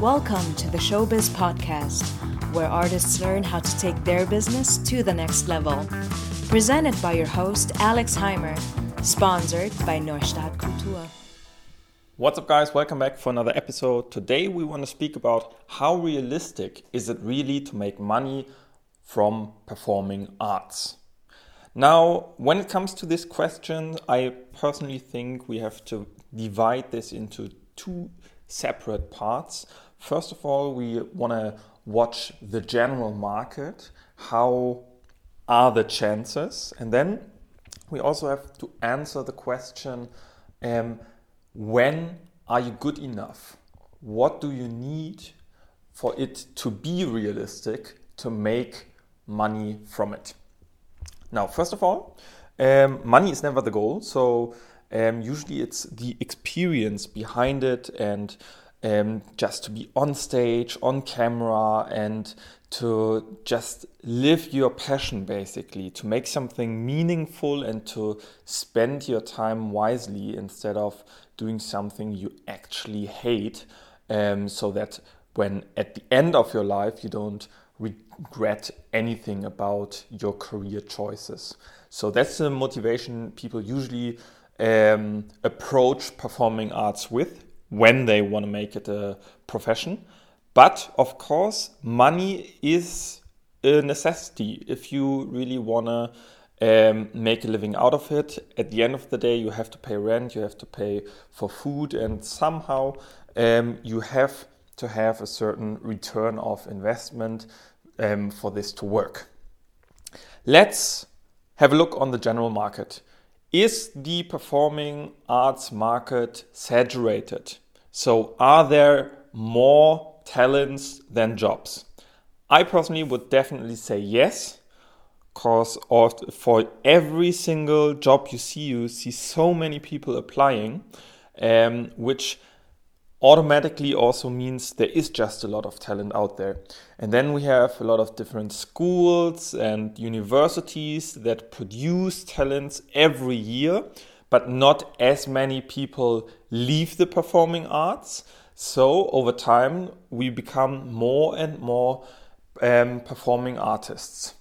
Welcome to the Showbiz Podcast, where artists learn how to take their business to the next level. Presented by your host, Alex Heimer. Sponsored by Neustadt Kultur. What's up, guys? Welcome back for another episode. Today, we want to speak about how realistic is it really to make money from performing arts. Now, when it comes to this question, I personally think we have to divide this into two separate parts. First of all, we want to watch the general market. How are the chances? And then we also have to answer the question um, when are you good enough? What do you need for it to be realistic to make money from it? Now, first of all, um, money is never the goal. So um, usually it's the experience behind it and um, just to be on stage, on camera, and to just live your passion basically, to make something meaningful and to spend your time wisely instead of doing something you actually hate, um, so that when at the end of your life you don't regret anything about your career choices. So that's the motivation people usually um, approach performing arts with when they want to make it a profession. But of course, money is a necessity if you really want to um, make a living out of it. At the end of the day, you have to pay rent, you have to pay for food, and somehow um, you have to have a certain return of investment um, for this to work. Let's have a look on the general market. Is the performing arts market saturated? So, are there more talents than jobs? I personally would definitely say yes, because for every single job you see, you see so many people applying, um, which automatically also means there is just a lot of talent out there. And then we have a lot of different schools and universities that produce talents every year, but not as many people leave the performing arts. So over time, we become more and more um, performing artists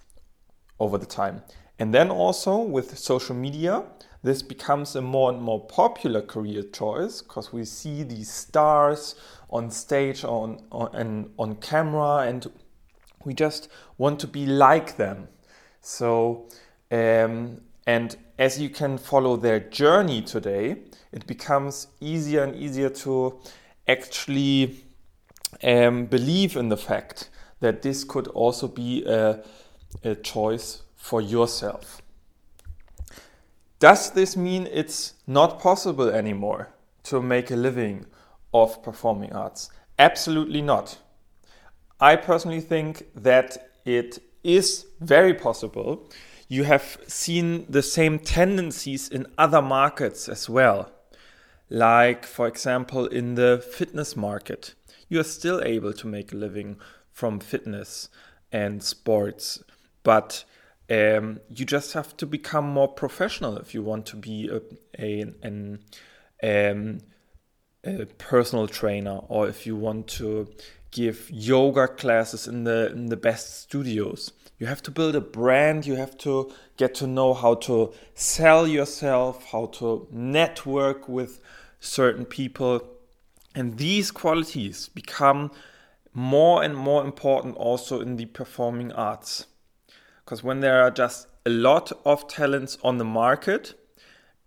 over the time. And then also with social media, this becomes a more and more popular career choice because we see these stars on stage on, on and on camera and we just want to be like them. So um, and as you can follow their journey today it becomes easier and easier to actually um, believe in the fact that this could also be a, a choice for yourself does this mean it's not possible anymore to make a living of performing arts? Absolutely not. I personally think that it is very possible. You have seen the same tendencies in other markets as well. Like, for example, in the fitness market, you are still able to make a living from fitness and sports, but um, you just have to become more professional if you want to be a, a, an, um, a personal trainer or if you want to give yoga classes in the in the best studios. You have to build a brand. You have to get to know how to sell yourself how to network with certain people. And these qualities become more and more important also in the performing arts because when there are just a lot of talents on the market,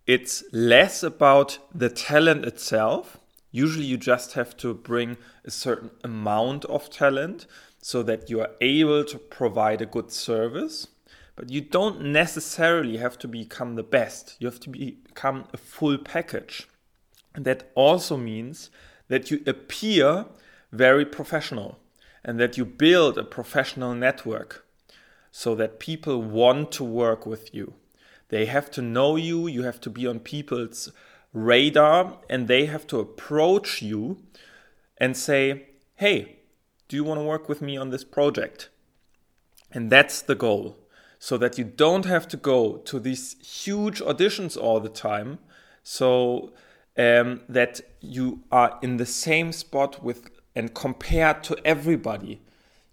it's less about the talent itself. Usually, you just have to bring a certain amount of talent so that you are able to provide a good service. But you don't necessarily have to become the best, you have to become a full package. And that also means that you appear very professional and that you build a professional network so that people want to work with you. They have to know you, you have to be on people's radar, and they have to approach you and say, Hey, do you want to work with me on this project? And that's the goal. So that you don't have to go to these huge auditions all the time. So um, that you are in the same spot with and compared to everybody.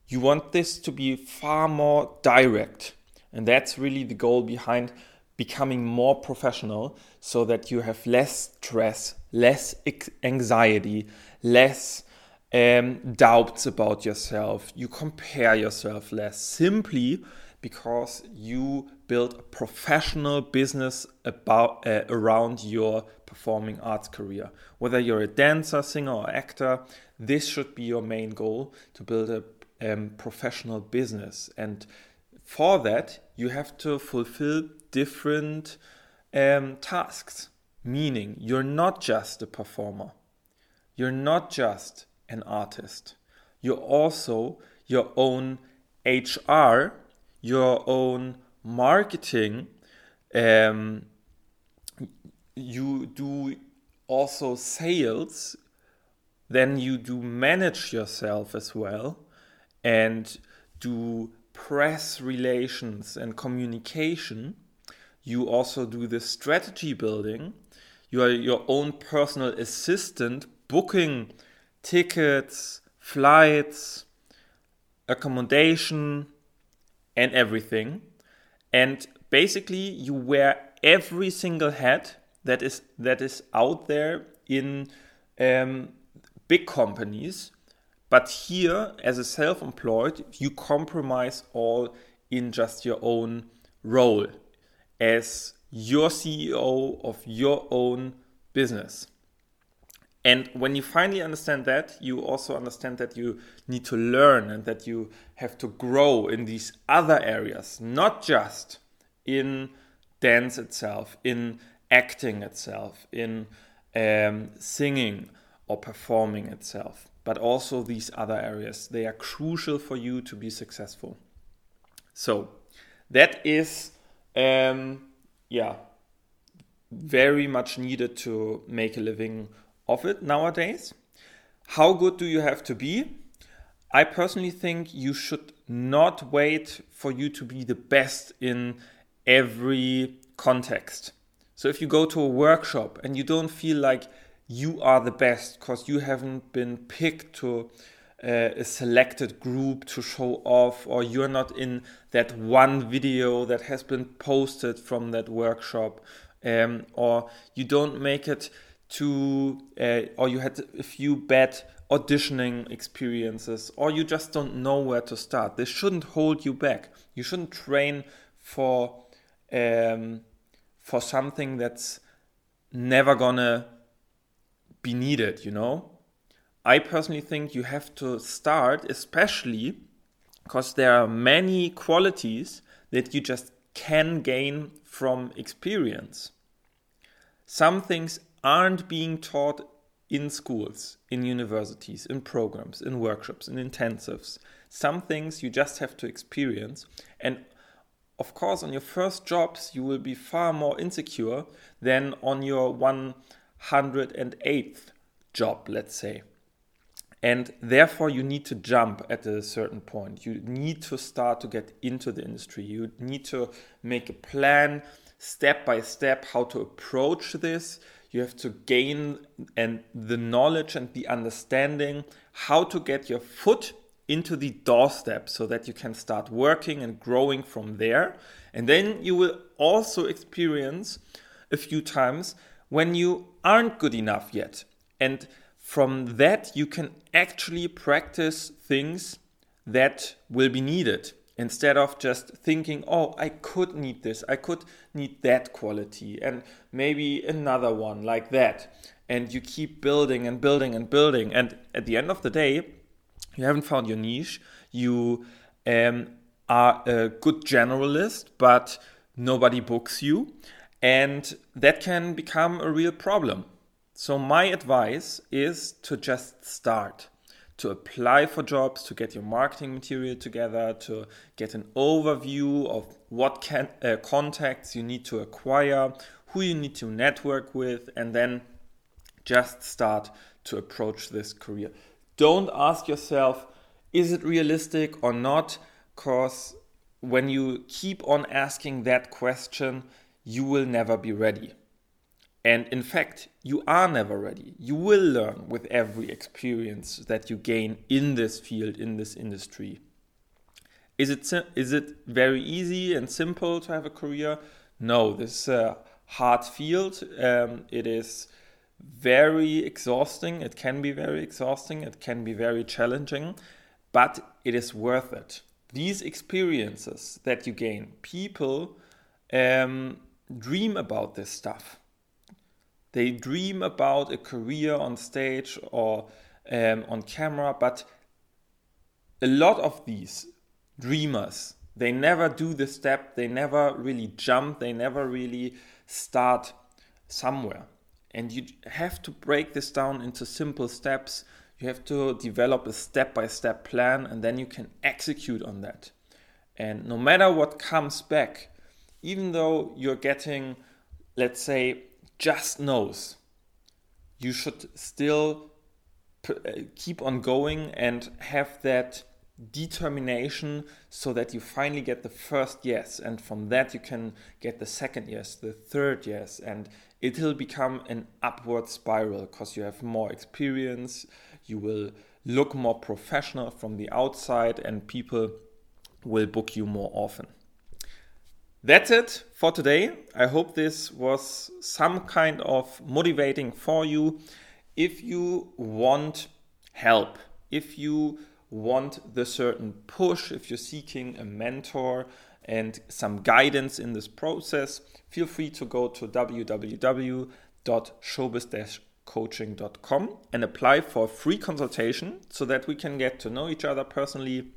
You want this to be far more direct. And that's really the goal behind becoming more professional so that you have less stress, less anxiety, less um, doubts about yourself. You compare yourself less simply because you build a professional business about uh, around your performing arts career. Whether you're a dancer, singer, or actor, this should be your main goal to build a um, professional business. And for that, you have to fulfill different um, tasks. Meaning, you're not just a performer, you're not just an artist, you're also your own HR, your own marketing. Um, you do also sales, then you do manage yourself as well and do press relations and communication. You also do the strategy building. You are your own personal assistant, booking tickets, flights, accommodation, and everything. And basically, you wear every single hat that is that is out there in um, big companies but here, as a self employed, you compromise all in just your own role as your CEO of your own business. And when you finally understand that, you also understand that you need to learn and that you have to grow in these other areas, not just in dance itself, in acting itself, in um, singing or performing itself but also these other areas. They are crucial for you to be successful. So that is, um, yeah, very much needed to make a living of it nowadays. How good do you have to be? I personally think you should not wait for you to be the best in every context. So if you go to a workshop and you don't feel like you are the best because you haven't been picked to uh, a selected group to show off, or you're not in that one video that has been posted from that workshop, um, or you don't make it to, uh, or you had a few bad auditioning experiences, or you just don't know where to start. This shouldn't hold you back. You shouldn't train for um, for something that's never gonna be needed, you know? I personally think you have to start, especially because there are many qualities that you just can gain from experience. Some things aren't being taught in schools, in universities, in programs, in workshops, in intensives. Some things you just have to experience. And of course, on your first jobs, you will be far more insecure than on your 108th job, let's say. And therefore, you need to jump at a certain point. You need to start to get into the industry. You need to make a plan step by step how to approach this. You have to gain and the knowledge and the understanding how to get your foot into the doorstep so that you can start working and growing from there. And then you will also experience a few times when you aren't good enough yet. And from that, you can actually practice things that will be needed instead of just thinking, oh, I could need this, I could need that quality, and maybe another one like that. And you keep building and building and building. And at the end of the day, you haven't found your niche. You um, are a good generalist, but nobody books you. And that can become a real problem. So, my advice is to just start, to apply for jobs, to get your marketing material together, to get an overview of what can, uh, contacts you need to acquire, who you need to network with, and then just start to approach this career. Don't ask yourself, is it realistic or not? Because when you keep on asking that question, you will never be ready. And in fact, you are never ready. You will learn with every experience that you gain in this field, in this industry. Is it, is it very easy and simple to have a career? No, this is a hard field. Um, it is very exhausting. It can be very exhausting. It can be very challenging, but it is worth it. These experiences that you gain, people um, dream about this stuff. They dream about a career on stage or um, on camera, but a lot of these dreamers, they never do the step, they never really jump, they never really start somewhere. And you have to break this down into simple steps. You have to develop a step by step plan, and then you can execute on that. And no matter what comes back, even though you're getting, let's say, just no's, you should still uh, keep on going and have that determination so that you finally get the first yes. And from that you can get the second yes the third yes. And it will become an upward spiral because you have more experience. You will look more professional from the outside and people will book you more often that's it for today. I hope this was some kind of motivating for you. If you want help if you want the certain push, if you're seeking a mentor and some guidance in this process, feel free to go to www.showbiz-coaching.com and apply for a free consultation so that we can get to know each other personally,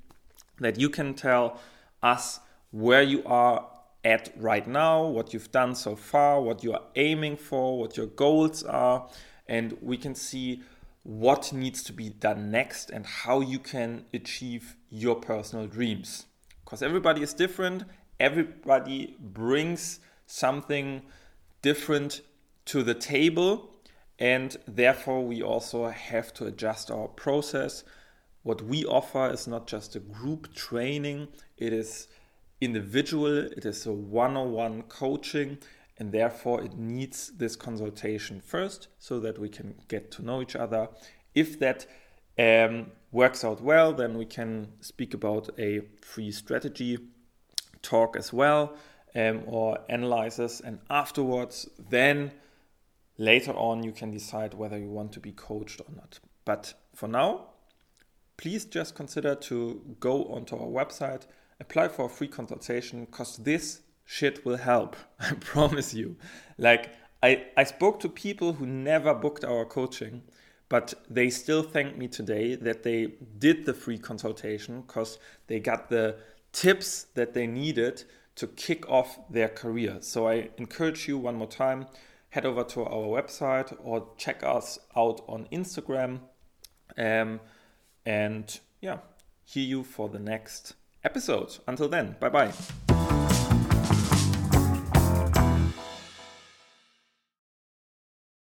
that you can tell us where you are at right now, what you've done so far, what you are aiming for, what your goals are, and we can see what needs to be done next and how you can achieve your personal dreams. Because everybody is different, everybody brings something different to the table, and therefore we also have to adjust our process. What we offer is not just a group training, it is individual, it is a one on one coaching and therefore it needs this consultation first so that we can get to know each other. If that um, works out well, then we can speak about a free strategy talk as well um, or analysis, and afterwards, then later on, you can decide whether you want to be coached or not. But for now, please just consider to go onto our website, apply for a free consultation because this shit will help. I promise you. Like I, I spoke to people who never booked our coaching, but they still thank me today that they did the free consultation because they got the tips that they needed to kick off their career. So I encourage you one more time head over to our website or check us out on Instagram. Um, and yeah, hear you for the next episode. Until then, bye bye.